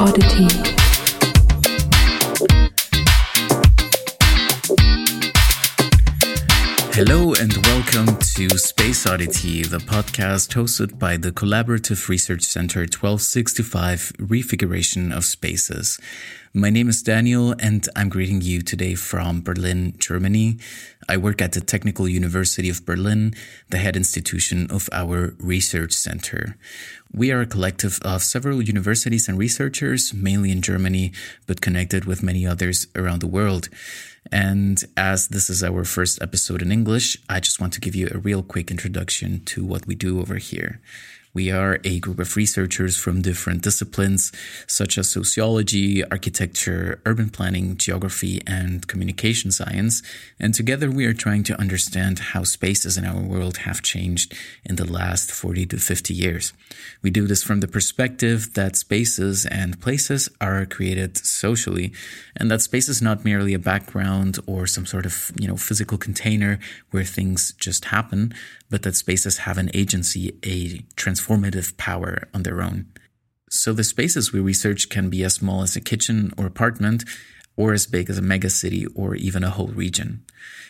Oddity. Hello and welcome to Space Oddity, the podcast hosted by the Collaborative Research Center 1265 Refiguration of Spaces. My name is Daniel and I'm greeting you today from Berlin, Germany. I work at the Technical University of Berlin, the head institution of our research center. We are a collective of several universities and researchers, mainly in Germany, but connected with many others around the world. And as this is our first episode in English, I just want to give you a real quick introduction to what we do over here. We are a group of researchers from different disciplines such as sociology, architecture, urban planning, geography, and communication science. And together we are trying to understand how spaces in our world have changed in the last 40 to 50 years. We do this from the perspective that spaces and places are created socially, and that space is not merely a background or some sort of, you know, physical container where things just happen, but that spaces have an agency, a transformative power on their own. So the spaces we research can be as small as a kitchen or apartment, or as big as a megacity or even a whole region.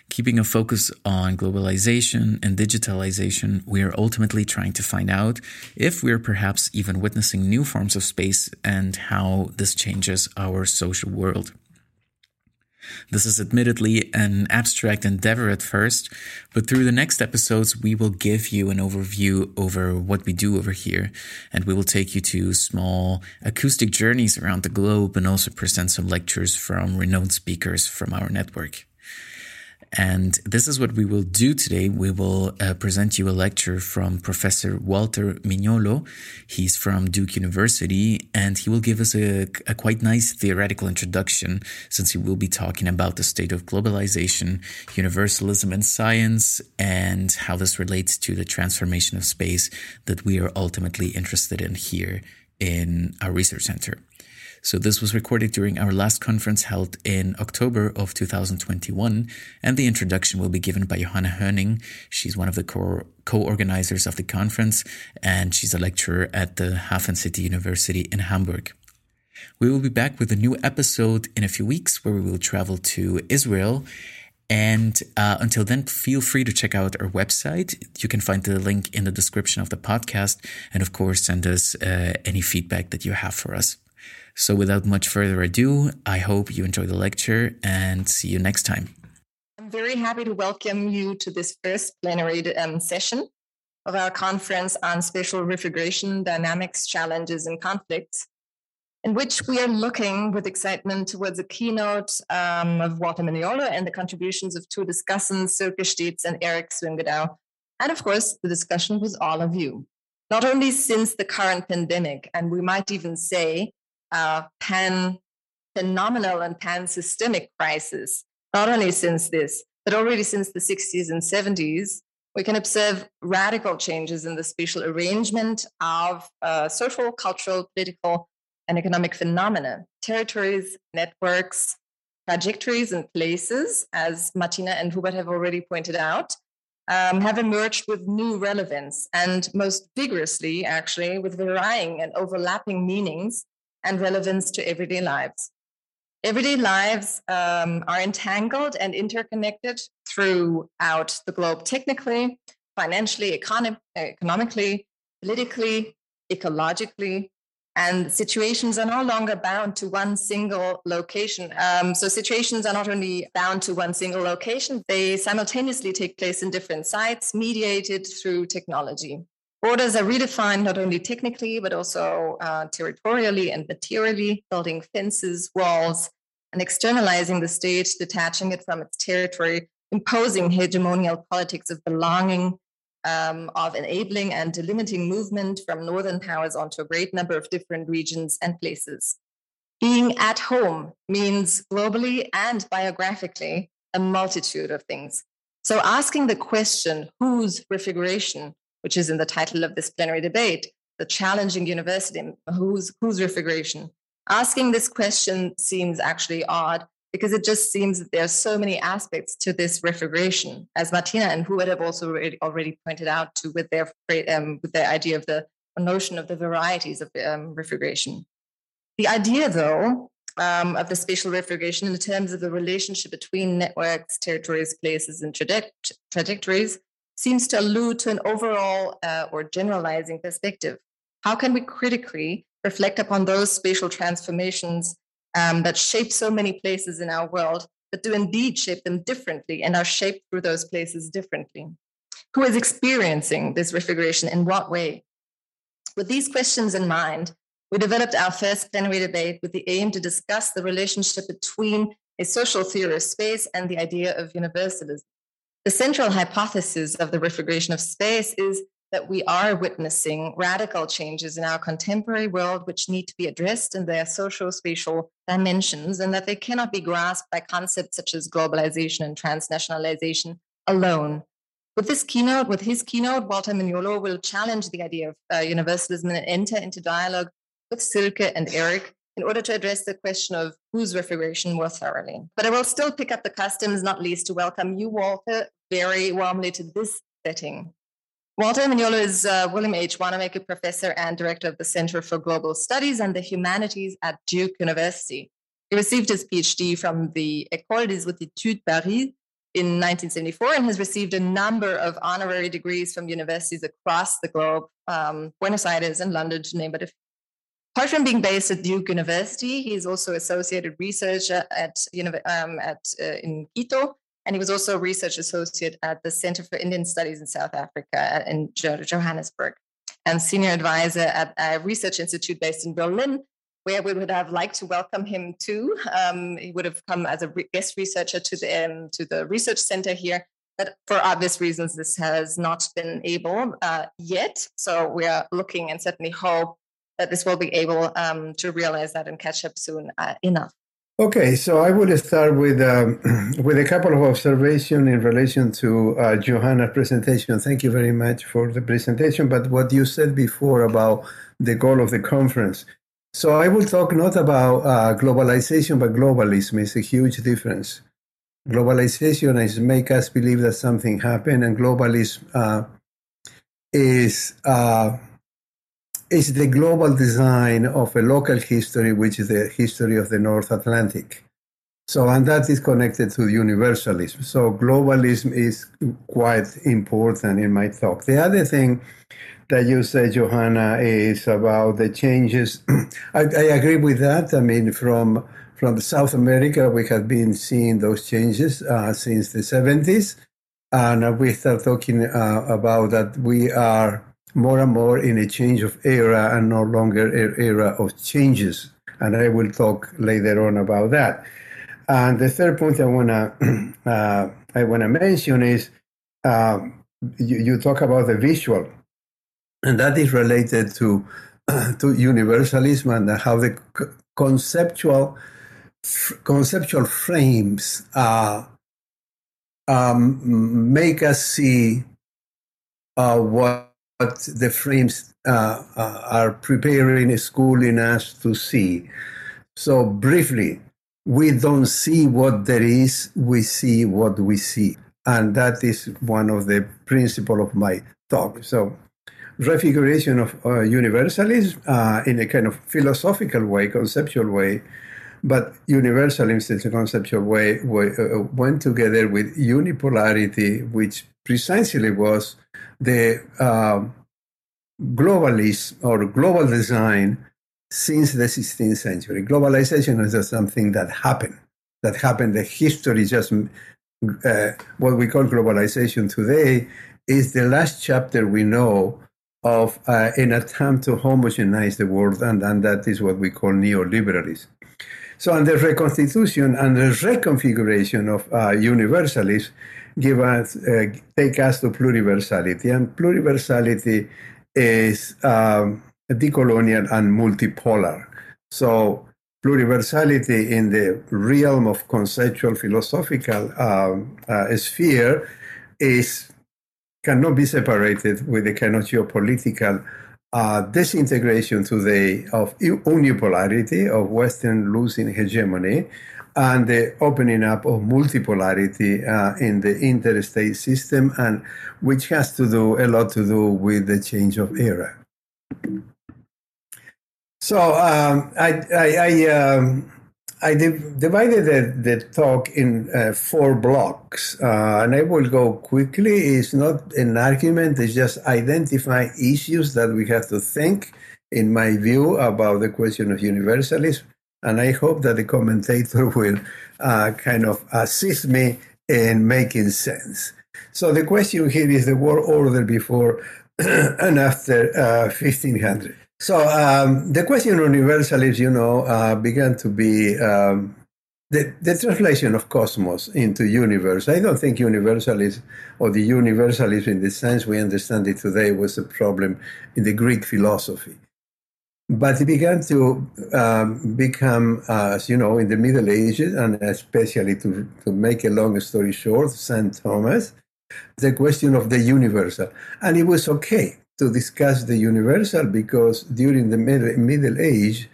Keeping a focus on globalization and digitalization, we are ultimately trying to find out if we're perhaps even witnessing new forms of space and how this changes our social world. This is admittedly an abstract endeavor at first, but through the next episodes, we will give you an overview over what we do over here, and we will take you to small acoustic journeys around the globe and also present some lectures from renowned speakers from our network. And this is what we will do today. We will uh, present you a lecture from Professor Walter Mignolo. He's from Duke University, and he will give us a, a quite nice theoretical introduction since he will be talking about the state of globalization, universalism in science, and how this relates to the transformation of space that we are ultimately interested in here in our research center. So this was recorded during our last conference held in October of 2021, and the introduction will be given by Johanna Hörning. She's one of the co-organizers of the conference, and she's a lecturer at the Hafen City University in Hamburg. We will be back with a new episode in a few weeks where we will travel to Israel. And uh, until then, feel free to check out our website. You can find the link in the description of the podcast. And of course, send us uh, any feedback that you have for us. So without much further ado, I hope you enjoy the lecture and see you next time. I'm very happy to welcome you to this first plenary um, session of our conference on spatial refiguration, dynamics, challenges, and conflicts, in which we are looking with excitement towards a keynote um, of Walter Mignolo and the contributions of two discussants, Silke Steets and Eric Swyngedouw, and of course, the discussion with all of you. Not only since the current pandemic, and we might even say uh, pan phenomenal and pan systemic crisis, not only since this, but already since the 60s and 70s, we can observe radical changes in the spatial arrangement of uh, social, cultural, political, and economic phenomena, territories, networks, trajectories, and places, as Martina and Hubert have already pointed out, um, have emerged with new relevance and most vigorously, actually, with varying and overlapping meanings and relevance to everyday lives. Everyday lives um, are entangled and interconnected throughout the globe, technically, financially, econo- economically, politically, ecologically, and situations are no longer bound to one single location. Um, so situations are not only bound to one single location, they simultaneously take place in different sites, mediated through technology. Borders are redefined not only technically, but also uh, territorially and materially, building fences, walls, and externalizing the state, detaching it from its territory, imposing hegemonial politics of belonging, um, of enabling and delimiting movement from northern powers onto a great number of different regions and places. Being at home means globally and biographically a multitude of things. So asking the question, whose refiguration which is in the title of this plenary debate, the challenging university, whose, whose refiguration? Asking this question seems actually odd because it just seems that there are so many aspects to this refiguration, as Martina and Hubert have also already, pointed out to with their um, with their idea of the notion of the varieties of um. The idea, though, um, of the spatial refiguration in terms of the relationship between networks, territories, places, and trajectories seems to allude to an overall uh, or generalizing perspective. How can we critically reflect upon those spatial transformations um, that shape so many places in our world, but do indeed shape them differently and are shaped through those places differently? Who is experiencing this refiguration in what way? With these questions in mind, we developed our first plenary debate with the aim to discuss the relationship between a social theory of space and the idea of universalism. The central hypothesis of the refiguration of space is that we are witnessing radical changes in our contemporary world which need to be addressed in their social spatial dimensions and that they cannot be grasped by concepts such as globalization and transnationalization alone. With this keynote, with his keynote, Walter Mignolo will challenge the idea of uh, universalism and enter into dialogue with Silke and Eric in order to address the question of whose refiguration more thoroughly. But I will still pick up the customs, not least to welcome you, Walter, very warmly to this setting. Walter Mignolo is uh, William H. Wannamaker Professor and Director of the Center for Global Studies and the Humanities at Duke University. He received his PhD from the École des Hautes Études Paris in 1974 and has received a number of honorary degrees from universities across the globe, um, Buenos Aires and London, to name but a few. Apart from being based at Duke University, he is also associated researcher at, um, at uh, in Quito and he was also a research associate at the Center for Indian Studies in South Africa in Johannesburg, and senior advisor at a research institute based in Berlin, where we would have liked to welcome him to. Um, he would have come as a guest researcher to the um, to the research center here, but for obvious reasons, this has not been able uh, yet. So we are looking and certainly hope that this will be able um, to realize that and catch up soon uh, enough. Okay, so I will start with um, with a couple of observations in relation to uh, Johanna's presentation. Thank you very much for the presentation. But what you said before about the goal of the conference. So I will talk not about uh, globalization, but globalism is a huge difference. Globalization is make us believe that something happened, and globalism uh, is uh, is the global design of a local history, which is the history of the North Atlantic. So, and that is connected to universalism. So, globalism is quite important in my talk. The other thing that you said, Johanna, is about the changes. I, I, agree with that. I mean, from from South America, we have been seeing those changes uh, since the 70s. And we start talking uh, about that we are more and more in a change of era and no longer an era of changes. And I will talk later on about that. And the third point I wanna uh, I wanna mention is uh, you, you, talk about the visual, and that is related to to universalism and how the conceptual conceptual frames uh, um, make us see uh, what what the frames uh, uh, are preparing schooling us to see. So, briefly, we don't see what there is, we see what we see. And that is one of the principle of my talk. So, refiguration of uh, universalism uh, in a kind of philosophical way, conceptual way, but universalism in a conceptual way, way uh, went together with unipolarity, which precisely was the uh, globalist or global design since the 16th century. Globalization is just something that happened, that happened. The history just, uh, what we call globalization today is the last chapter we know of uh, an attempt to homogenize the world, and, and that is what we call neoliberalism. So, and the reconstitution and the reconfiguration of uh, universalism give us, uh, take us to pluriversality. And pluriversality is um, decolonial and multipolar. So pluriversality in the realm of conceptual philosophical um, uh, sphere is cannot be separated with the kind of geopolitical uh, disintegration today of unipolarity of Western losing hegemony and the opening up of multipolarity uh, in the interstate system, and which has to do a lot to do with the change of era. So um, I, I, I, um, I divided the, the, talk in uh, four blocks, uh, and I will go quickly. It's not an argument, it's just identify issues that we have to think, in my view, about the question of universalism. And I hope that the commentator will uh, kind of assist me in making sense. So the question here is the world order before and after 1500. Uh, so um, the question universalism, you know, uh, began to be um, the, the translation of cosmos into universe. I don't think universalism or the universalism in the sense we understand it today was a problem in the Greek philosophy. But it began to um, become, uh, as you know, in the Middle Ages, and especially to, to make a long story short, St. Thomas, the question of the universal. And it was okay to discuss the universal because during the Middle, middle Age,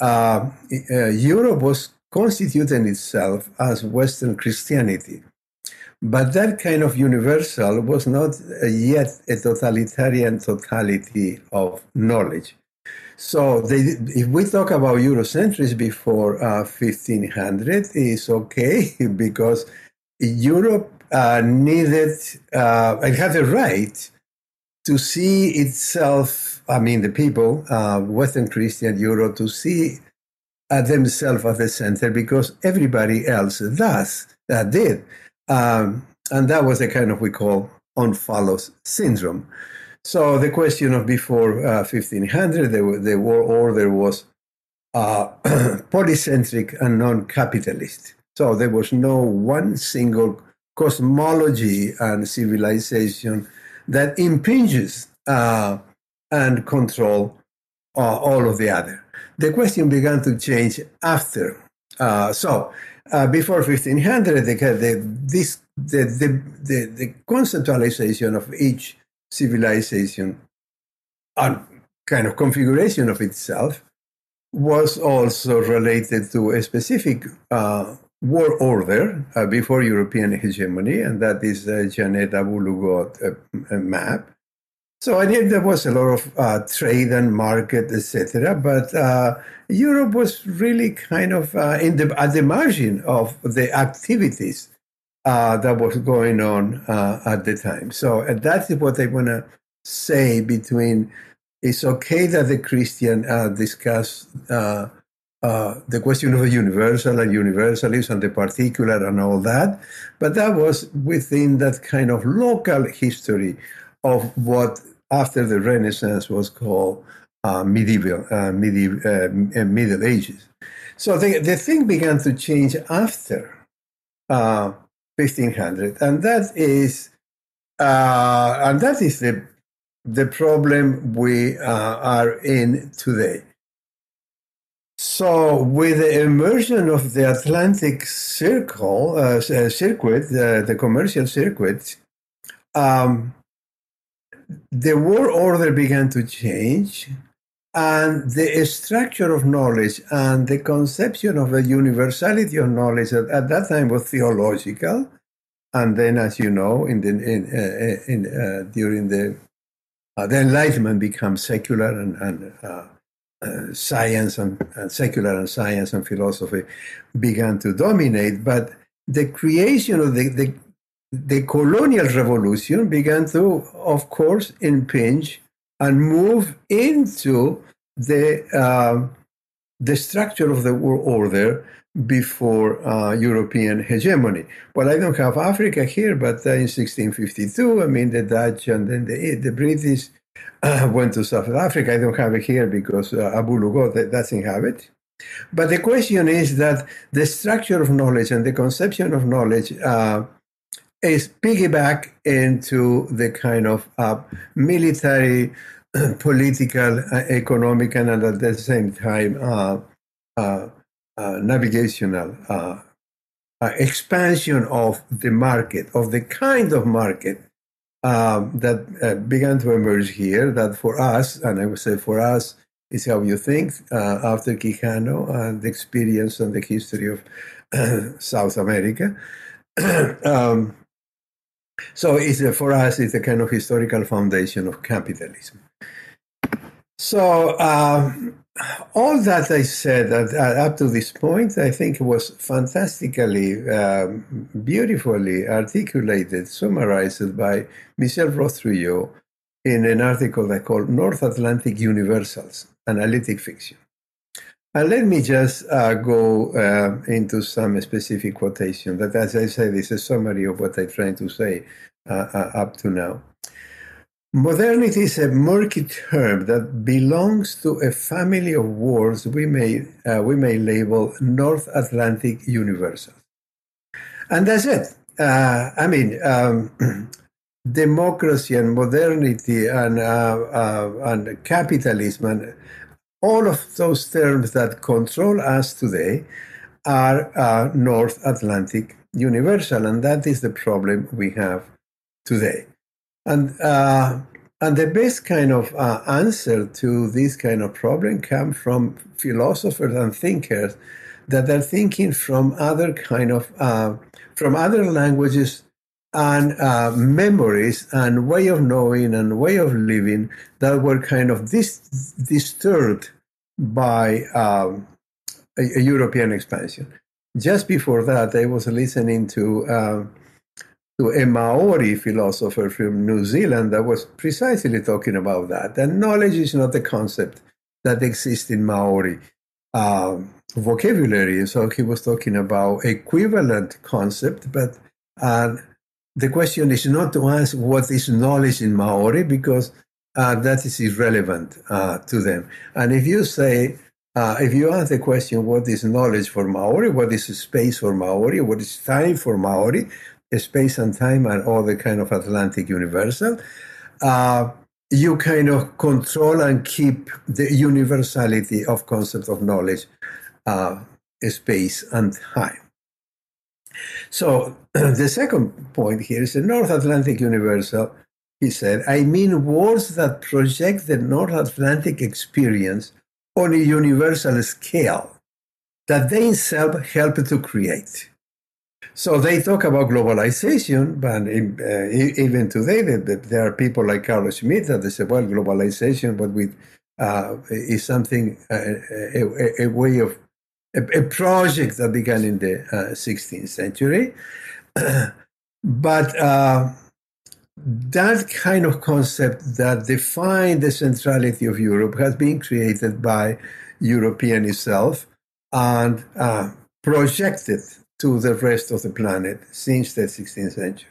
uh, uh, Europe was constituting itself as Western Christianity. But that kind of universal was not yet a totalitarian totality of knowledge. So they, if we talk about Eurocentrism before uh, 1500, it's okay because Europe uh, needed, uh, it had a right to see itself, I mean, the people, uh, Western Christian Europe, to see uh, themselves at the center because everybody else does, uh, did. Um, and that was a kind of we call omphalos syndrome. So the question of before uh, 1500, the, the world order was uh, polycentric and non-capitalist. So there was no one single cosmology and civilization that impinges uh, and control uh, all of the other. The question began to change after. Uh, so uh, before 1500, the, the, this, the, the, the, the conceptualization of each civilization and kind of configuration of itself was also related to a specific uh, world order uh, before European hegemony, and that is the Janet Abu-Lughod uh, map. So I think there was a lot of uh, trade and market, etc. But uh, Europe was really kind of uh, in the at the margin of the activities that was going on at the time. So that's what I want to say. Between it's okay that the Christian discuss uh, the question of the universal and universalism and the particular and all that. But that was within that kind of local history of what after the Renaissance was called uh, medieval, uh, medieval uh, Middle Ages. So the, the thing began to change after 1500, uh, and that is and that is the the problem we are in today so, with the immersion of the Atlantic Circle uh, uh, circuit, uh, the commercial circuit, um, the world order began to change, and the structure of knowledge and the conception of the universality of knowledge at, at that time was theological, and then, as you know, in the in, uh, in uh, during the uh, the Enlightenment becomes secular and, and uh, science and, secular and science and philosophy began to dominate. But the creation of the, the, the colonial revolution began to, of course, impinge and move into the uh, the structure of the world order before uh, European hegemony. Well, I don't have Africa here, but uh, in 1652, I mean, the Dutch and then the, the British went to South Africa. I don't have it here because uh, Abu-Lughod doesn't have it. But the question is that the structure of knowledge and the conception of knowledge uh, is piggyback into the kind of uh, military, political, uh, economic, and at the same time uh, uh, navigational expansion of the market, of the kind of market um, that uh, began to emerge here. That for us, and I would say for us, is how you think uh, after Quijano and the experience and the history of uh, South America. um, so it's a, for us, it's a kind of historical foundation of capitalism. So um, all that I said up to this point, I think it was fantastically, um, beautifully articulated, summarized by Michel-Rolph Trouillot in an article I called North Atlantic Universals, Analytic Fiction. And let me just uh, go uh, into some specific quotation that, as I said, is a summary of what I'm trying to say uh, uh up to now. Modernity is a murky term that belongs to a family of words we may, uh, we may label North Atlantic Universal. And that's it. Uh, I mean, um, democracy and modernity and, and capitalism and all of those terms that control us today are uh, North Atlantic universal, and that is the problem we have today. And uh, and the best kind of uh, answer to this kind of problem come from philosophers and thinkers that are thinking from other kind of uh, from other languages and uh, memories and way of knowing and way of living that were kind of dis- disturbed by um, a, a, European expansion. Just before that, I was listening to uh, to a Maori philosopher from New Zealand that was precisely talking about that. And knowledge is not a concept that exists in Maori uh, vocabulary. So he was talking about equivalent concept, but uh, the question is not to ask what is knowledge in Maori because uh, that is irrelevant uh, to them. And if you say, uh, if you ask the question, what is knowledge for Maori? What is space for Maori? What is time for Maori? Space and time are all the kind of Atlantic universal. Uh, you kind of control and keep the universality of concept of knowledge, uh, space and time. So the second point here is the North Atlantic universal he said, I mean words that project the North Atlantic experience on a universal scale that they themselves help to create. So they talk about globalization, but in, uh, even today, there are people like Carlos Schmitt that they say, well, globalization, but with uh, is something uh, a, a, way of a, a, project that began in the 16th uh, century. but uh, that kind of concept that defined the centrality of Europe has been created by European itself and uh, projected to the rest of the planet since the 16th century.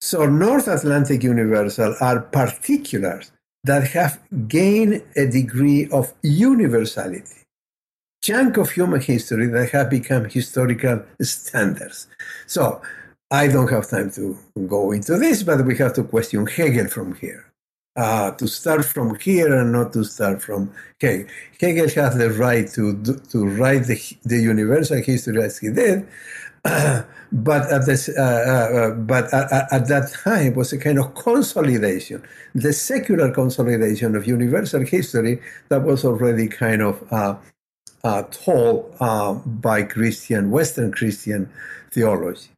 So North Atlantic Universal are particulars that have gained a degree of universality, chunk of human history that have become historical standards. So I don't have time to go into this, but we have to question Hegel from here. Uh, to start from here and not to start from Hegel. Hegel has the right to, to write the, the universal history as he did, but at, this, uh, uh, uh but at, at, that time was a kind of consolidation, the secular consolidation of universal history that was already kind of uh, uh, told by Christian, Western Christian theology.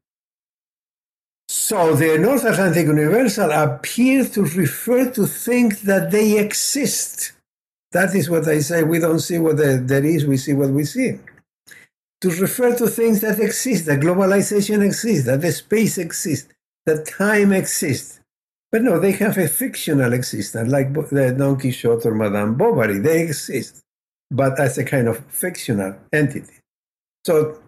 So the North Atlantic Universal appears to refer to things that they exist. That is what I say. We don't see what there is, we see what we see. To refer to things that exist, that globalization exists, that the space exists, that time exists. But no, they have a fictional existence, like the Don Quixote or Madame Bovary. They exist, but as a kind of fictional entity. So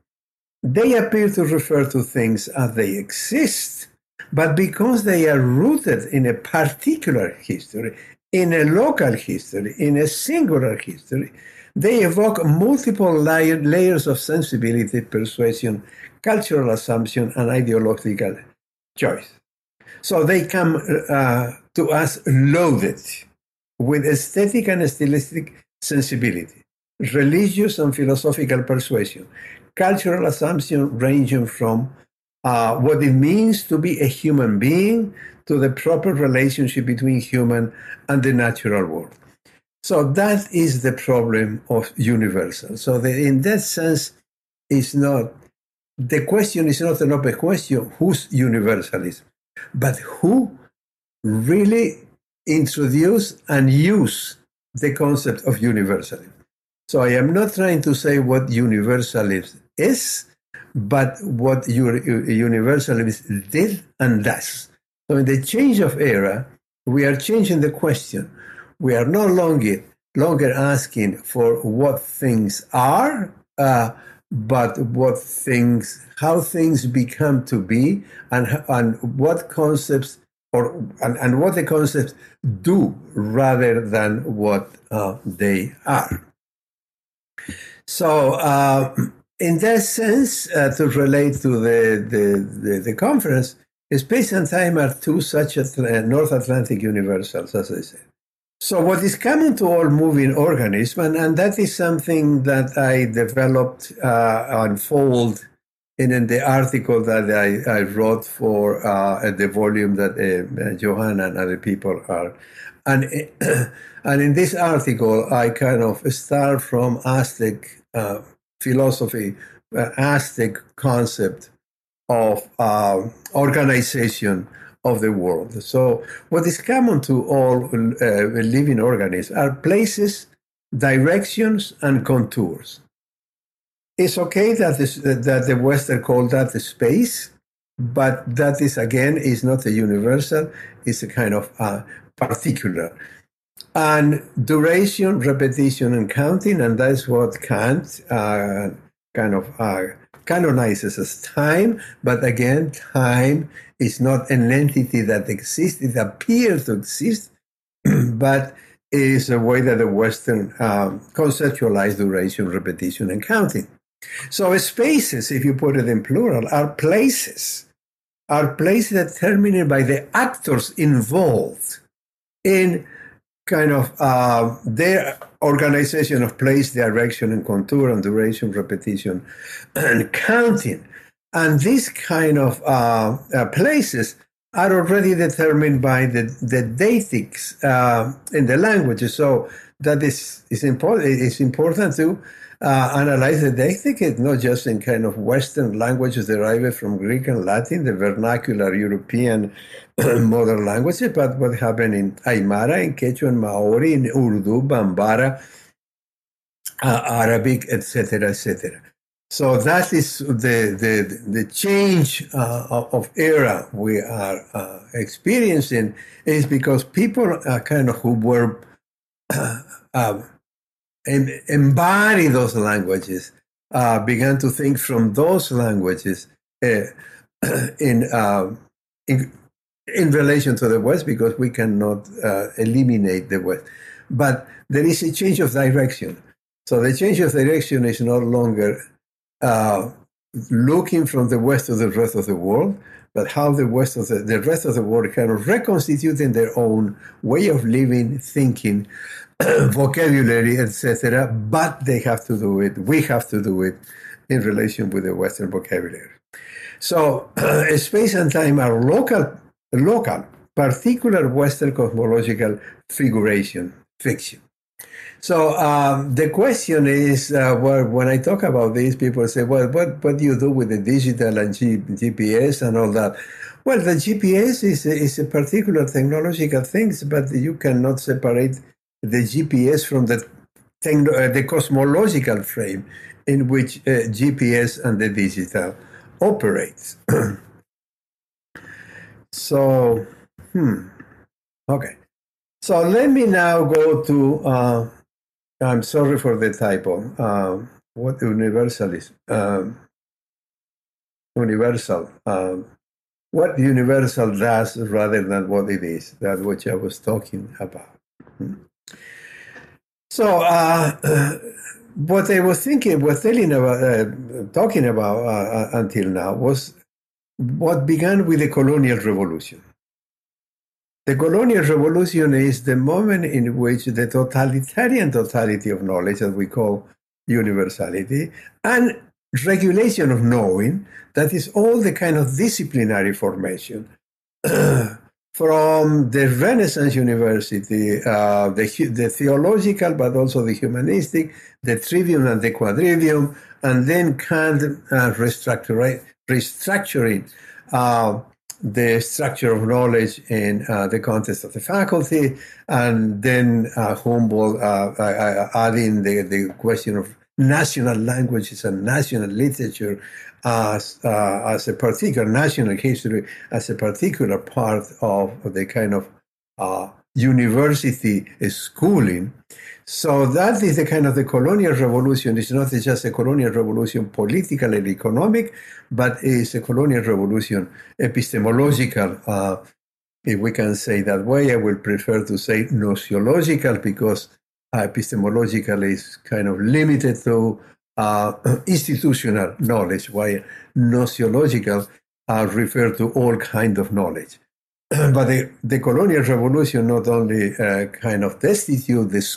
they appear to refer to things as they exist, but because they are rooted in a particular history, in a local history, in a singular history, they evoke multiple layer, layers of sensibility, persuasion, cultural assumption, and ideological choice. So they come uh, to us loaded with aesthetic and stylistic sensibility, religious and philosophical persuasion, cultural assumption ranging from uh, what it means to be a human being to the proper relationship between human and the natural world. So that is the problem of universal. So the, in that sense, it's not the question is not an open question whose universalism, but who really introduce and use the concept of universalism. So I am not trying to say what universalism is, but what your universalism did and does. So in the change of era, we are changing the question. We are no longer longer asking for what things are, uh, but what things, how things become to be, and and what concepts or and, and what the concepts do rather than what uh, they are. So, uh, in that sense, uh, to relate to the, the, the, the, conference, space and time are two such a, North Atlantic universals, as I said. So, what is common to all moving organisms, and, and that is something that I developed uh, unfold in, in the article that I, I wrote for uh, the volume that uh, Johanna and other people are. And, and in this article, I kind of start from Aztec uh, philosophy, uh, Aztec concept of uh, organization of the world. So, what is common to all uh, living organisms are places, directions, and contours. It's okay that, this, that the Western call that the space, but that is again is not a universal; it's a kind of uh, particular. And duration, repetition, and counting, and that's what Kant uh, kind of uh, canonizes as time. But again, time is not an entity that exists, it appears to exist, but is a way that the Western um, conceptualize duration, repetition, and counting. So spaces, if you put it in plural, are places, are places determined by the actors involved in kind of uh, their organization of place, direction, and contour, and duration, repetition, and counting. And these kind of uh, uh, places are already determined by the, the deictics uh, in the languages. So that is, is important. It's important to uh, analyze the deictic, not just in kind of Western languages derived from Greek and Latin, the vernacular European modern languages, but what happened in Aymara, in Quechua, and Maori, in Urdu, Bambara, uh, Arabic, etc., etc. So that is the the the change uh, of era we are uh, experiencing is because people are kind of who were um, embody those languages uh, began to think from those languages uh, in, uh, in in relation to the West because we cannot uh, eliminate the West. But there is a change of direction. So the change of direction is no longer uh, looking from the West to the rest of the world, but how the West of the, the rest of the world kind of reconstituting their own way of living, thinking, vocabulary, etc. But they have to do it. We have to do it in relation with the Western vocabulary. So space and time are local local, particular Western cosmological figuration, fiction. So um, the question is, uh, well, when I talk about this, people say, well, what, what do you do with the digital and G- GPS and all that? Well, the GPS is is a particular technological thing, but you cannot separate the GPS from the, techno- uh, the cosmological frame in which uh, GPS and the digital operates. So, hmm. Okay. So let me now go to, uh, I'm sorry for the typo. Uh, what universal is? Um, universal. Um, what universal does rather than what it is, that which I was talking about. Hmm. So, uh, what they were thinking, was telling about, uh, talking about uh, uh, until now was what began with the colonial revolution. The colonial revolution is the moment in which the totalitarian totality of knowledge, that we call universality, and regulation of knowing, that is all the kind of disciplinary formation. from the Renaissance University, uh, the, the theological, but also the humanistic, the trivium and the quadrivium, and then Kant uh, restructuring uh, the structure of knowledge in uh, the context of the faculty, and then uh, Humboldt uh, adding the, the question of national languages and national literature as, uh, as a particular national history, as a particular part of the kind of uh, university schooling. So that is the kind of the colonial revolution. It's not just a colonial revolution, political and economic, but it's a colonial revolution, epistemological. Uh, if we can say that way, I will prefer to say gnoseological because epistemological is kind of limited to uh, institutional knowledge, while gnoseological uh, refer to all kind of knowledge. but the, the colonial revolution not only uh, kind of destitute the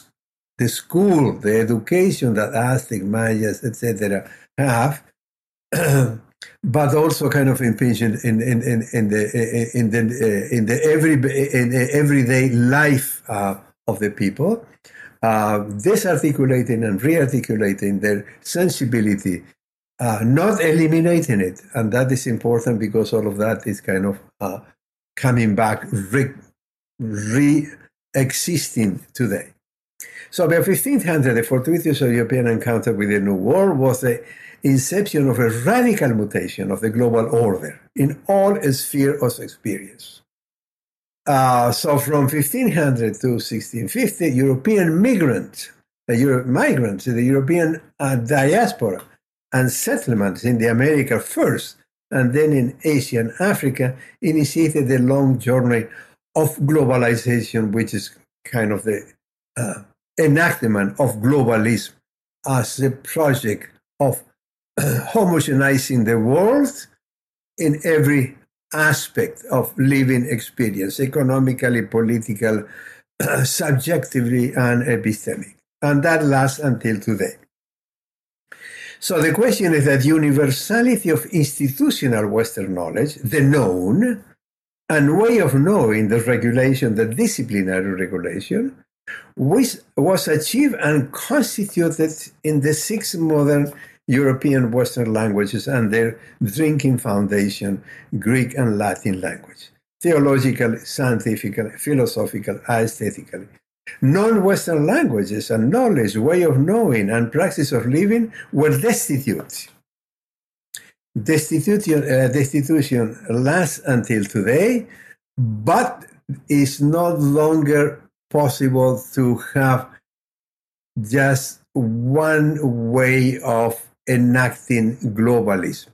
the school, the education that Aztec, Mayas, etc., have, but also kind of impinged in, in, in, in the in the in the every in the everyday life uh, of the people, uh, disarticulating and rearticulating their sensibility, uh, not eliminating it, and that is important because all of that is kind of uh, coming back, re, existing today. So by 1500, the fortuitous European encounter with the New World was the inception of a radical mutation of the global order in all spheres of experience. Uh, so from 1500 to 1650, European migrants, the Euro- migrants, the European uh, diaspora and settlements in the America first, and then in Asia and Africa, initiated the long journey of globalization, which is kind of the uh, enactment of globalism as a project of homogenizing the world in every aspect of living experience, economically, political, subjectively, and epistemic. And that lasts until today. So the question is that universality of institutional Western knowledge, the known, and way of knowing the regulation, the disciplinary regulation, which was achieved and constituted in the six modern European Western languages and their drinking foundation, Greek and Latin language, theologically, scientifically, philosophical, aesthetically. Non Western languages and knowledge, way of knowing, and practice of living were destitute. Destitution, uh, destitution lasts until today, but is no longer possible to have just one way of enacting globalism.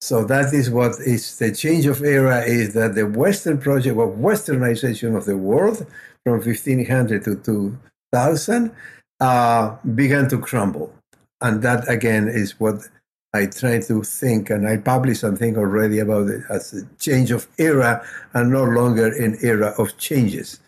So that is what is the change of era is that the Western project of westernization of the world from 1500 to 2000 uh, began to crumble. And that again is what I try to think, and I published something already about it as a change of era and no longer an era of changes.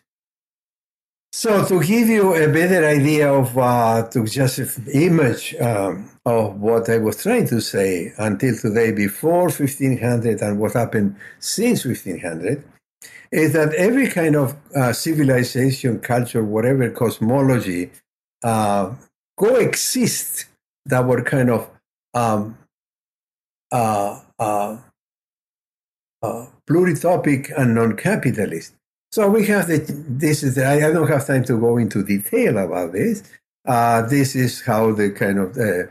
So to give you a better idea of uh, to just an image um, of what I was trying to say until today, before 1500 and what happened since 1500, is that every kind of uh, civilization, culture, whatever cosmology, uh, coexist that were kind of um, uh, uh, uh pluritopic and non-capitalist. So we have the, this is, the, I don't have time to go into detail about this. Uh, this is how the kind of the,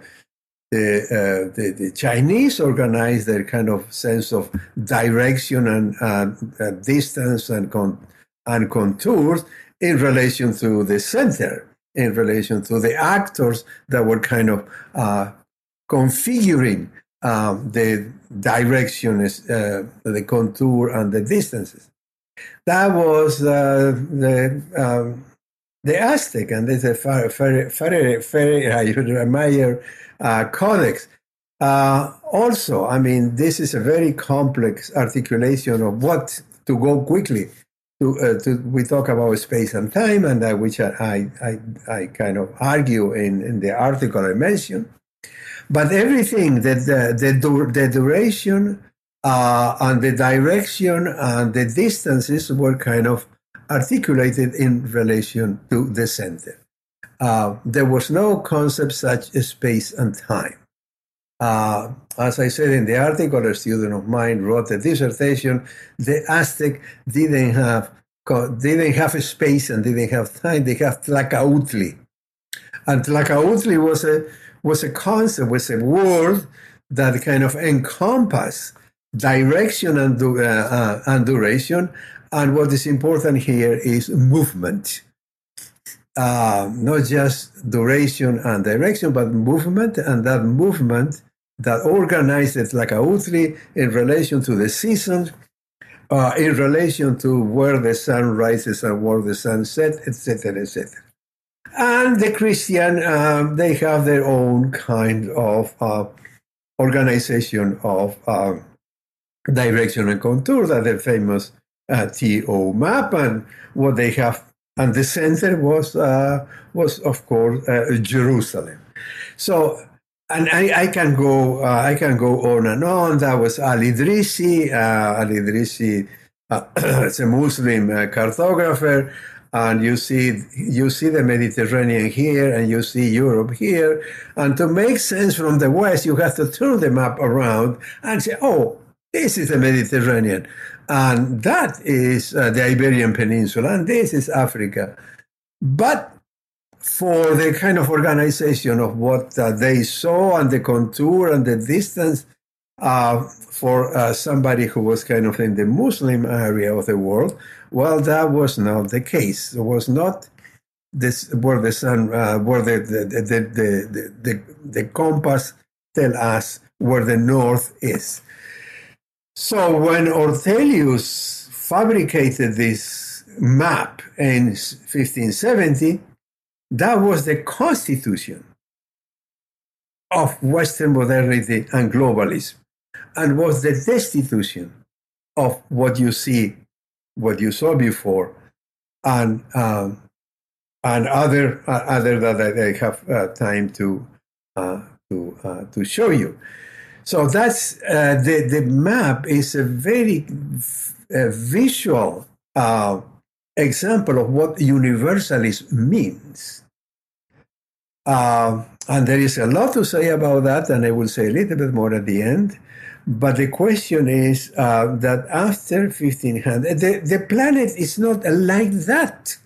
the, uh, the, the, Chinese organize their kind of sense of direction and uh, distance and, con- and contours in relation to the center, in relation to the actors that were kind of uh, configuring um, the direction, uh, the contour, and the distances that was uh, the um, the Aztec, and this is a very, very, very Mayer uh, codex. Uh, also, I mean, this is a very complex articulation of what to go quickly. To, uh, to we talk about space and time, and uh, which I, I, I kind of argue in, in the article I mentioned. But everything that the, the, the duration uh, and the direction and the distances were kind of articulated in relation to the center. Uh, there was no concept such as space and time. Uh, as I said in the article, a student of mine wrote a dissertation. The Aztec didn't have didn't have space and didn't have time. They have Tlacautli, and Tlacautli was a was a concept, was a word that kind of encompass direction and, uh, uh, and duration. And what is important here is movement. Uh, not just duration and direction, but movement, and that movement that organizes like a utri in relation to the seasons, uh, in relation to where the sun rises and where the sun sets, etc., etc. And the Christian, um, they have their own kind of uh, organization of uh, direction and contour, that the famous uh, TO map, and what they have, and the center was uh, was of course uh, Jerusalem. So and I, I, can go uh, I can go on and on. That was Ali Idrisi. Uh, Ali Idrisi uh, a Muslim cartographer, and you see you see the Mediterranean here, and you see Europe here. And to make sense from the west, you have to turn the map around and say, "Oh, this is the Mediterranean, and that is uh, the Iberian Peninsula, and this is Africa." But for the kind of organization of what uh, they saw and the contour and the distance uh, for uh, somebody who was kind of in the Muslim area of the world, well, that was not the case. It was not this where the sun, uh, where the the, the, the, the, the compass tell us where the north is. So when Ortelius fabricated this map in 1570, that was the constitution of Western modernity and globalism, and was the destitution of what you see, what you saw before, and um, and other uh, other that I have uh, time to uh, to uh, to show you. So that's uh, the the map is a very visual uh, example of what universalism means. Uh, and there is a lot to say about that, and I will say a little bit more at the end. But the question is uh, that after 1500, the, the planet is not like that.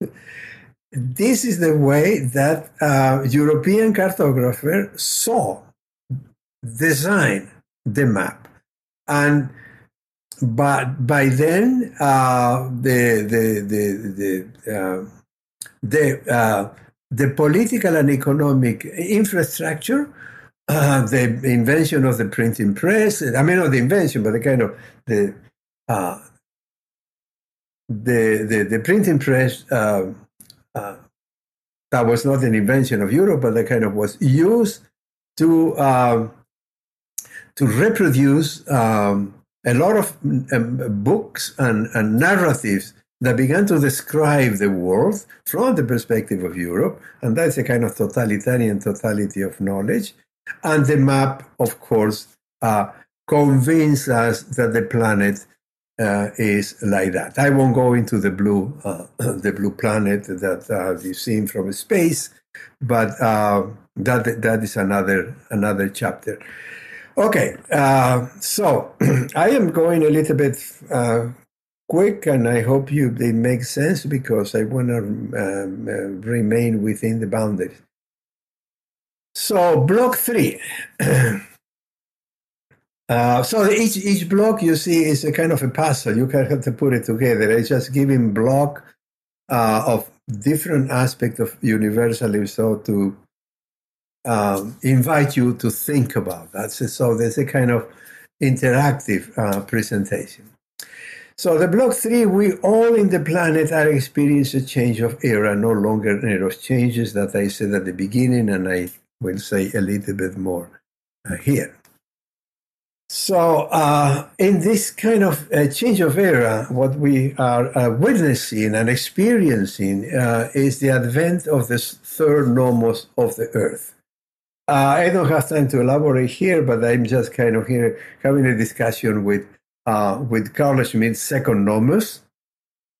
this is the way that uh, European cartographer saw, design the map. And but by then, uh, the, the, the, the, uh, the uh, the political and economic infrastructure, uh, the invention of the printing press. I mean, not the invention, but the kind of the uh, the, the, the printing press. Uh, uh that was not an invention of Europe, but that kind of was used to um, to reproduce um, a lot of um, books and, and narratives that began to describe the world from the perspective of Europe, and that's a kind of totalitarian totality of knowledge. And the map, of course, uh, convinces us that the planet uh, is like that. I won't go into the blue, uh, the blue planet that uh, you've seen from space, but uh, that that is another another chapter. Okay, uh, so I am going a little bit uh, quick, and I hope you they make sense because I want to um, uh, remain within the boundaries. So block three. uh, so each each block you see is a kind of a puzzle. You can have to put it together. I just giving block uh, of different aspects of universalism so to um, invite you to think about that. So there's a kind of interactive uh, presentation. So the block three, we all in the planet are experiencing a change of era, no longer those changes that I said at the beginning, and I will say a little bit more uh, here. So, uh, in this kind of uh, change of era, what we are uh, witnessing and experiencing uh, is the advent of this third nomos of the earth. Uh, I don't have time to elaborate here, but I'm just kind of here having a discussion with uh, with Carl Schmitt's second nomos.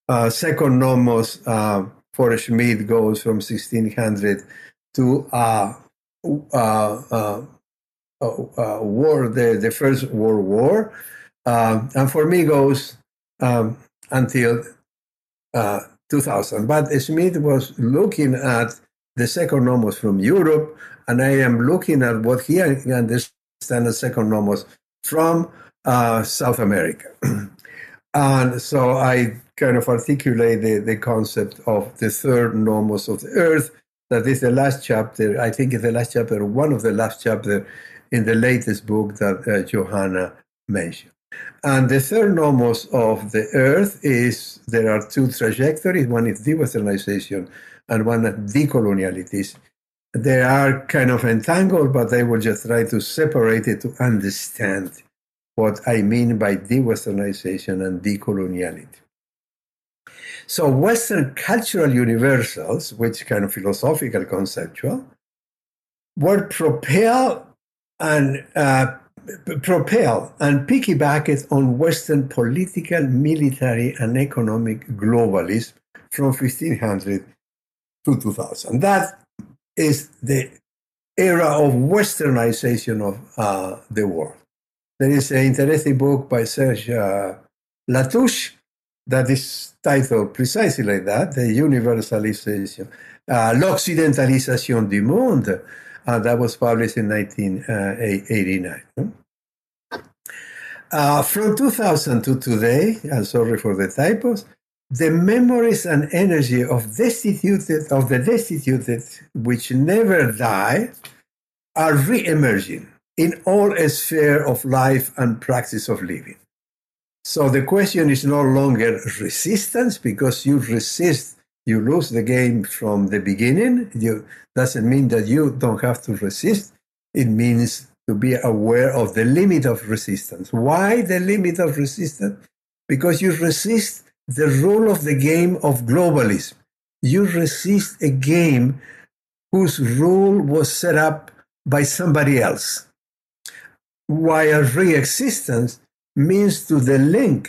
Uh, second nomos uh, for Schmitt goes from 1600 to uh, uh, uh, war, the, the First World War, and for me goes um, until uh, 2000. But Schmitt was looking at the second nomos from Europe, and I am looking at what he understands as second nomos from uh, South America. and so I kind of articulate the, the concept of the third nomos of the earth. That is the last chapter. I think it's the last chapter, one of the last chapter in the latest book that uh, Johanna mentioned. And the third nomos of the earth is there are two trajectories. One is dewesternization and one is decoloniality. They are kind of entangled, but I will just try to separate it to understand what I mean by de-Westernization and decoloniality. So, Western cultural universals, which kind of philosophical conceptual, were propelled and uh, propel and piggyback it on Western political, military, and economic globalism from 1500 to 2000. That is the era of westernization of uh, the world. There is an interesting book by Serge uh, Latouche that is titled precisely like that, The Universalization, uh, L'Occidentalisation du Monde, uh, that was published in 1989. Uh, from 2000 to today, I'm sorry for the typos, the memories and energy of destituted of the destituted which never die are re-emerging in all sphere of life and practice of living. So the question is no longer resistance because you resist, you lose the game from the beginning. You doesn't mean that you don't have to resist. It means to be aware of the limit of resistance. Why the limit of resistance? Because you resist the rule of the game of globalism. You resist a game whose rule was set up by somebody else. While re-existence means to delink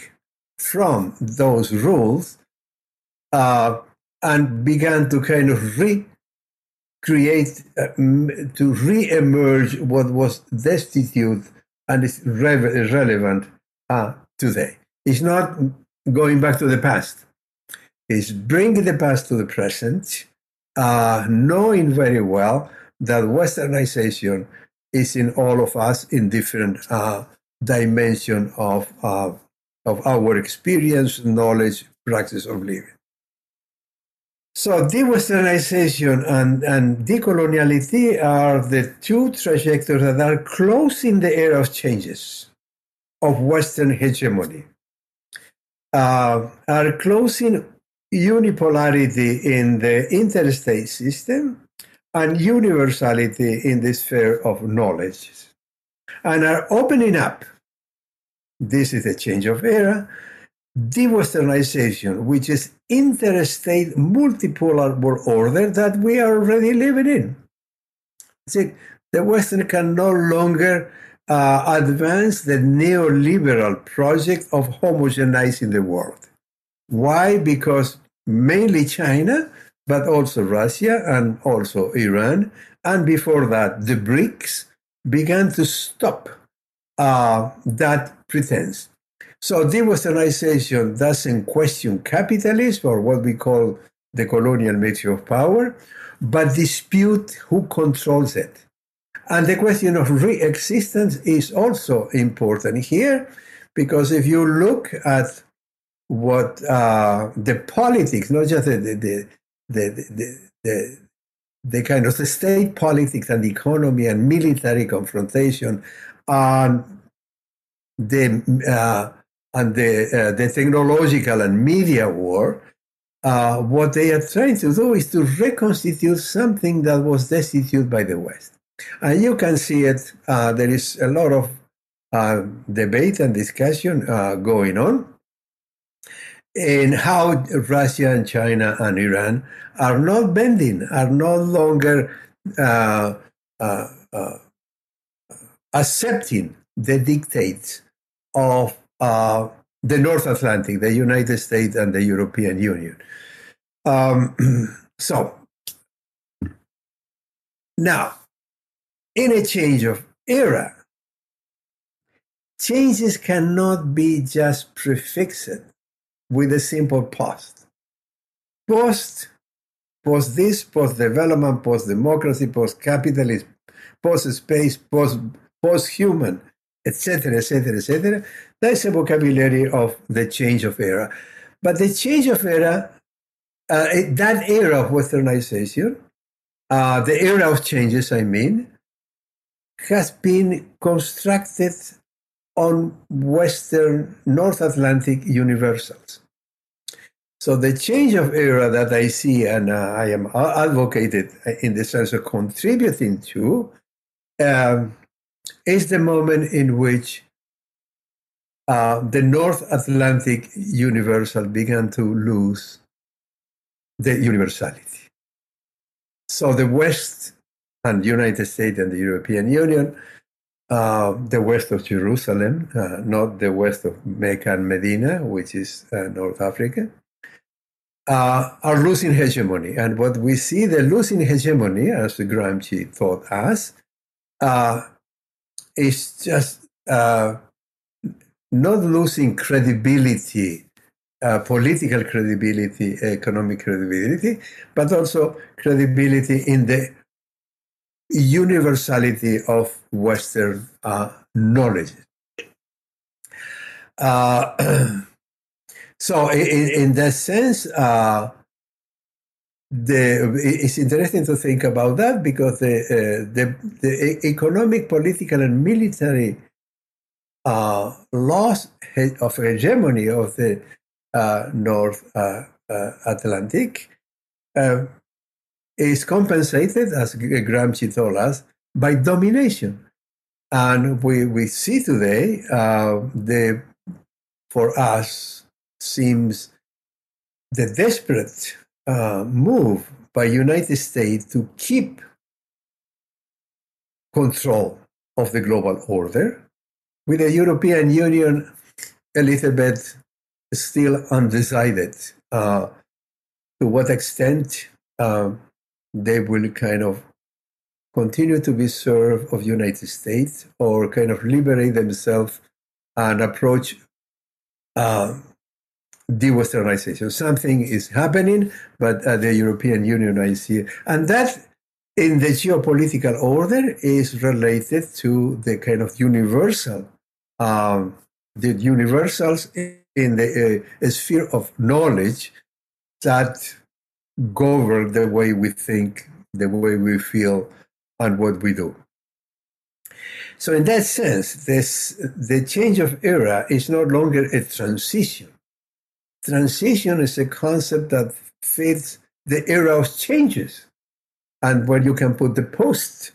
from those rules uh, and began to kind of re create, uh, to re-emerge what was destitute and is re- relevant uh, today. It's not going back to the past. is bringing the past to the present, uh, knowing very well that Westernization is in all of us in different uh, dimension of, uh, of our experience, knowledge, practice of living. So de-Westernization and, and decoloniality are the two trajectories that are closing the era of changes of Western hegemony, uh, are closing unipolarity in the interstate system and universality in the sphere of knowledge, and are opening up. This is a change of era de-Westernization, which is interstate multipolar world order that we are already living in. See, the Western can no longer uh, advance the neoliberal project of homogenizing the world. Why? Because mainly China, but also Russia and also Iran, and before that, the BRICS began to stop uh, that pretense. So de-Westernization doesn't question capitalism or what we call the colonial matrix of power, but dispute who controls it. And the question of re-existence is also important here, because if you look at what uh, the politics, not just the, the, the, the, the, kind of the state politics and economy and military confrontation and the uh, and the, uh, the technological and media war, uh, what they are trying to do is to reconstitute something that was destitute by the West. And you can see it, uh, there is a lot of uh, debate and discussion uh, going on in how Russia and China and Iran are not bending, are no longer uh, accepting the dictates of uh, the North Atlantic, the United States and the European Union. Um, so now, in a change of era, changes cannot be just prefixed with a simple post. Post, post this, post development, post democracy, post capitalism, post space, post post human, etc., etc., etc. That's a vocabulary of the change of era. But the change of era, uh, that era of westernization, uh, the era of changes, I mean, has been constructed on Western North Atlantic universals. So the change of era that I see and uh, I am advocated in the sense of contributing to um, is the moment in which uh, the North Atlantic universal began to lose the universality. So the West and United States and the European Union, uh, the west of Jerusalem, uh, not the west of Mecca and Medina, which is uh, North Africa, uh, are losing hegemony. And what we see, they're losing hegemony, as Gramsci taught us, uh, is just uh, not losing credibility, uh, political credibility, economic credibility, but also credibility in the universality of Western uh, knowledge. Uh, so, in, in, that sense, uh, the, it's interesting to think about that because the, uh, the, the economic, political, and military uh, loss of hegemony of the uh, North Atlantic is compensated, as Gramsci told us, by domination. And we, we see today the, for us, seems the desperate uh, move by United States to keep control of the global order, with the European Union a little bit still undecided uh, to what extent uh, they will kind of continue to be served of United States or kind of liberate themselves and approach uh, de-Westernization. Something is happening, but uh, the European Union, I see, and that in the geopolitical order is related to the kind of universal, um, the universals in the uh, sphere of knowledge that govern the way we think, the way we feel, and what we do. So, in that sense, this, the change of era is no longer a transition transition is a concept that fits the era of changes and where you can put the post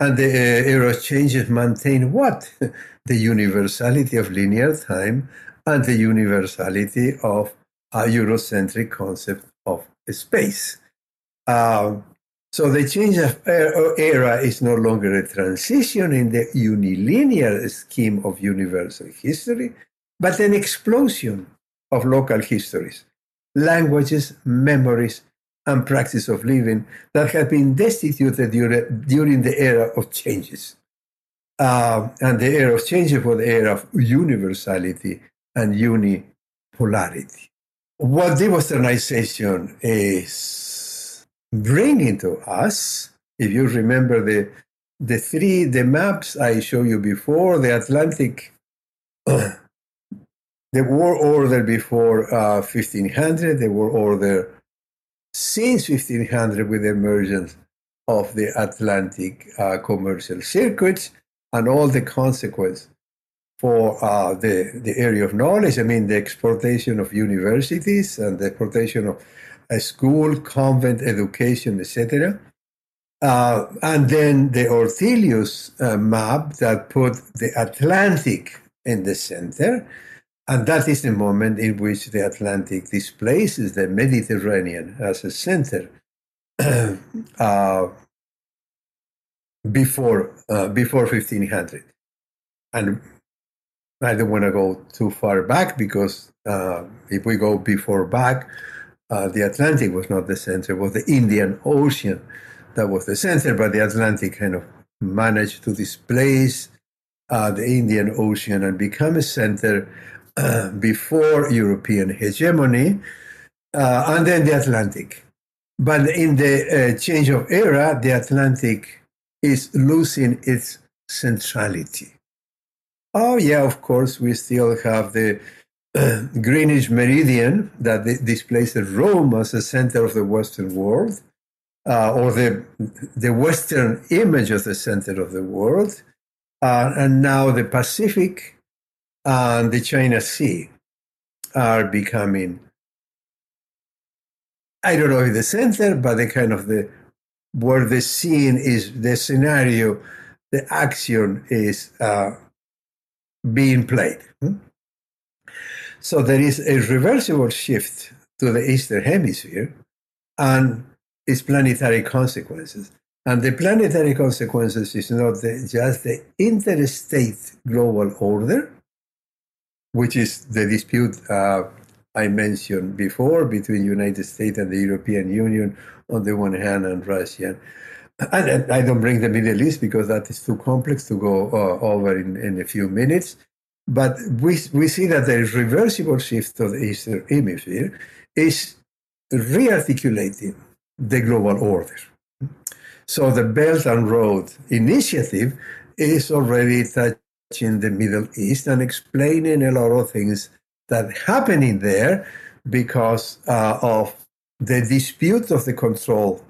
and the uh, era of changes maintain what the universality of linear time and the universality of a eurocentric concept of space uh, so the change of era is no longer a transition in the unilinear scheme of universal history but an explosion of local histories, languages, memories, and practice of living that have been destituted during the era of changes. Uh, and the era of changes was the era of universality and unipolarity. What de-Westernization is bringing to us, if you remember the, the three, the maps I showed you before, the Atlantic the war order before uh, 1500, the war order since 1500 with the emergence of the Atlantic uh, commercial circuits and all the consequence for uh, the, the area of knowledge. I mean, the exportation of universities and the exportation of a school, convent education, etc. Uh, and then the Ortelius uh, map that put the Atlantic in the center and that is the moment in which the Atlantic displaces the Mediterranean as a center uh, before, uh, before 1500. And I don't want to go too far back because uh, if we go before back, uh, the Atlantic was not the center, it was the Indian Ocean that was the center, but the Atlantic kind of managed to displace uh, the Indian Ocean and become a center before European hegemony, uh, and then the Atlantic. But in the uh, change of era, the Atlantic is losing its centrality. Oh, yeah, of course, we still have the uh, Greenwich Meridian that displaces Rome as the center of the Western world, uh, or the, the Western image of the center of the world. Uh, and now the Pacific and the China Sea are becoming, I don't know if the center, but the kind of the where the scene is the scenario, the action is uh, being played. Hmm? So there is a reversible shift to the Eastern Hemisphere and its planetary consequences. And the planetary consequences is not the, just the interstate global order, which is the dispute uh, I mentioned before between United States and the European Union on the one hand and Russia. I don't bring the Middle East because that is too complex to go uh, over in, in a few minutes. But we, we see that the reversible shift of the Eastern Hemisphere is rearticulating the global order. So the Belt and Road Initiative is already touching the Middle East and explaining a lot of things that happening there because uh, of the dispute of the control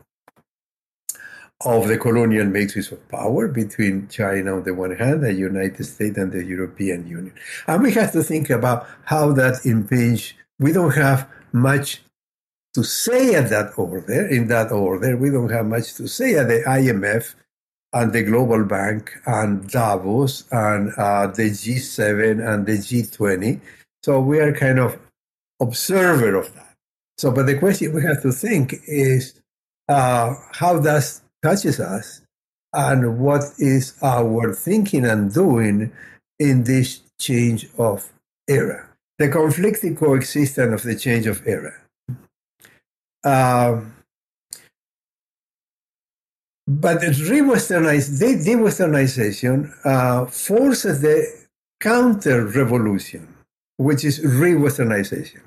of the colonial matrix of power between China on the one hand, the United States and the European Union. And we have to think about how that impinge. We don't have much to say at that order, in that order. We don't have much to say at the IMF and the Global Bank and Davos and uh, the G7 and the G20. So we are kind of observer of that. So, but the question we have to think is uh, how does touches us and what is our thinking and doing in this change of era, the conflicting coexistence of the change of era. Um, but the re-westernized, the, the westernization uh, forces the counter-revolution, which is re-westernization.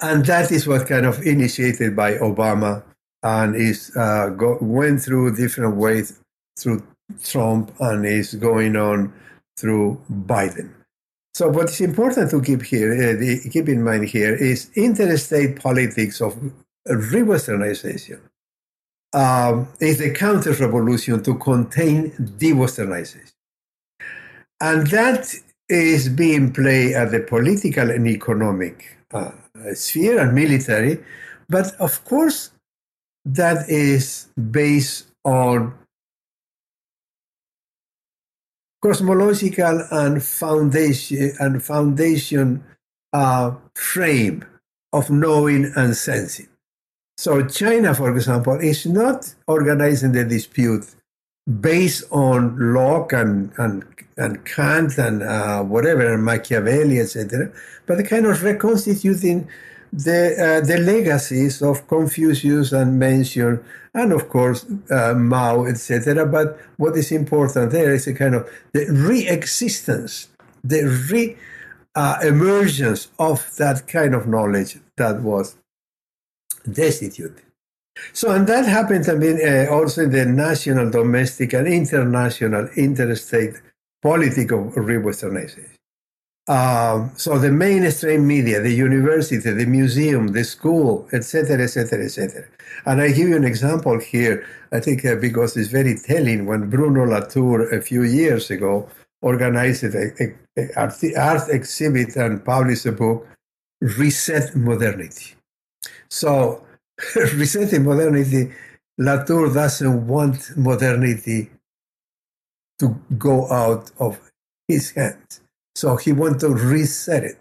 And that is what kind of initiated by Obama and is uh, go, went through different ways through Trump and is going on through Biden. So what is important to keep here, uh, keep in mind here, is interstate politics of re-westernization. Um, is the counter-revolution to contain de-westernization. And that is being played at the political and economic uh, sphere and military. But of course, that is based on cosmological and foundation and foundation uh, frame of knowing and sensing. So China, for example, is not organizing the dispute based on Locke and and, and Kant and uh, whatever and Machiavelli, etc., but kind of reconstituting the, uh, the legacies of Confucius and Mencius, and of course uh, Mao, etc. But what is important there is a kind of the re-existence, the re-emergence uh, of that kind of knowledge that was destitute. So, and that happened I mean, uh, also in the national, domestic, and international, interstate politics of re-westernization. Um, so the mainstream media, the university, the museum, the school, etc., etc., etc. And I give you an example here. I think uh, because it's very telling. When Bruno Latour a few years ago organized a, a, a art, art exhibit and published a book, "Reset Modernity." So, resetting modernity, Latour doesn't want modernity to go out of his hands so he wanted to reset it.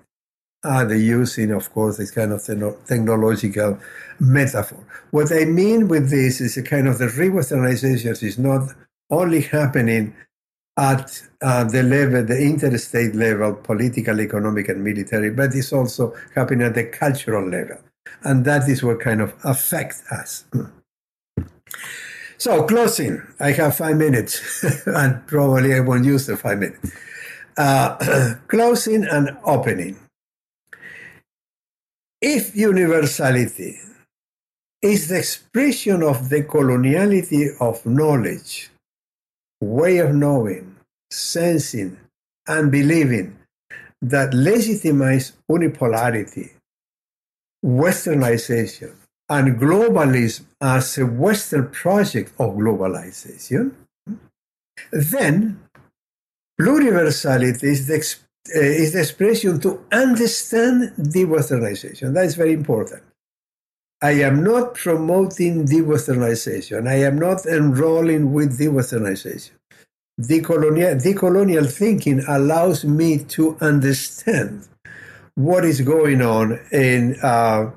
Uh, the using, of course, this kind of technological metaphor. What I mean with this is a kind of the re-westernization is not only happening at uh, the level, the interstate level, political, economic, and military, but it's also happening at the cultural level. And that is what kind of affects us. So, closing. I have five minutes, and probably I won't use the five minutes. Closing and opening. If universality is the expression of the coloniality of knowledge, way of knowing, sensing, and believing that legitimize unipolarity, westernization, and globalism as a Western project of globalization, then pluriversality is the, uh, is the expression to understand de-Westernization. That is very important. I am not promoting de-Westernization. I am not enrolling with de-Westernization. Decolonial, decolonial thinking allows me to understand what is going on in uh,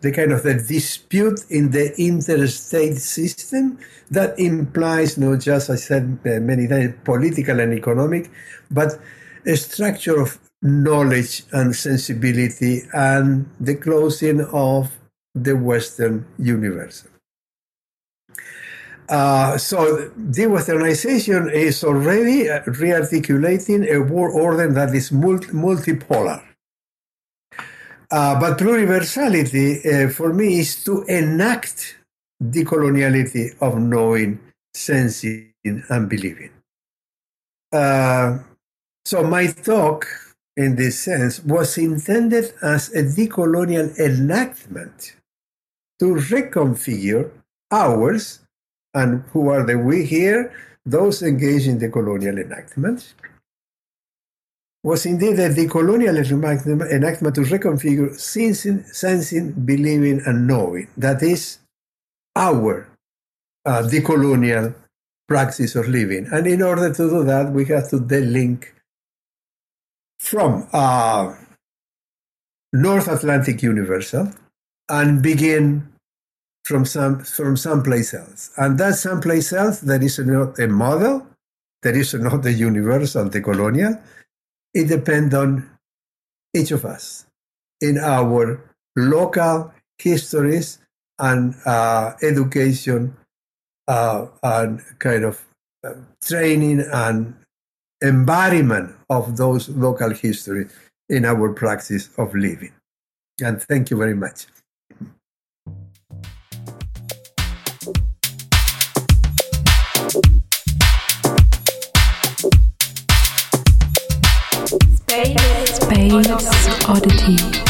the kind of the dispute in the interstate system that implies not just, I said uh, many times, political and economic, but a structure of knowledge and sensibility and the closing of the Western universe. Uh, so de-Westernization is already rearticulating a world order that is multi- multipolar. Uh, but pluriversality uh, for me is to enact the coloniality of knowing, sensing, and believing. Uh, so my talk, in this sense, was intended as a decolonial enactment to reconfigure ours, and who are the we here? Those engaged in the colonial enactment, was indeed a decolonial enactment to reconfigure sensing, sensing, believing, and knowing. That is our uh, decolonial praxis of living. And in order to do that, we have to delink from uh, North Atlantic Universal and begin from some from someplace else. And that someplace else, there is not a model, there is not a universal, the colonial, it depends on each of us in our local histories and uh, education uh, and kind of uh, training and embodiment of those local histories in our practice of living. And thank you very much. Space Oddity.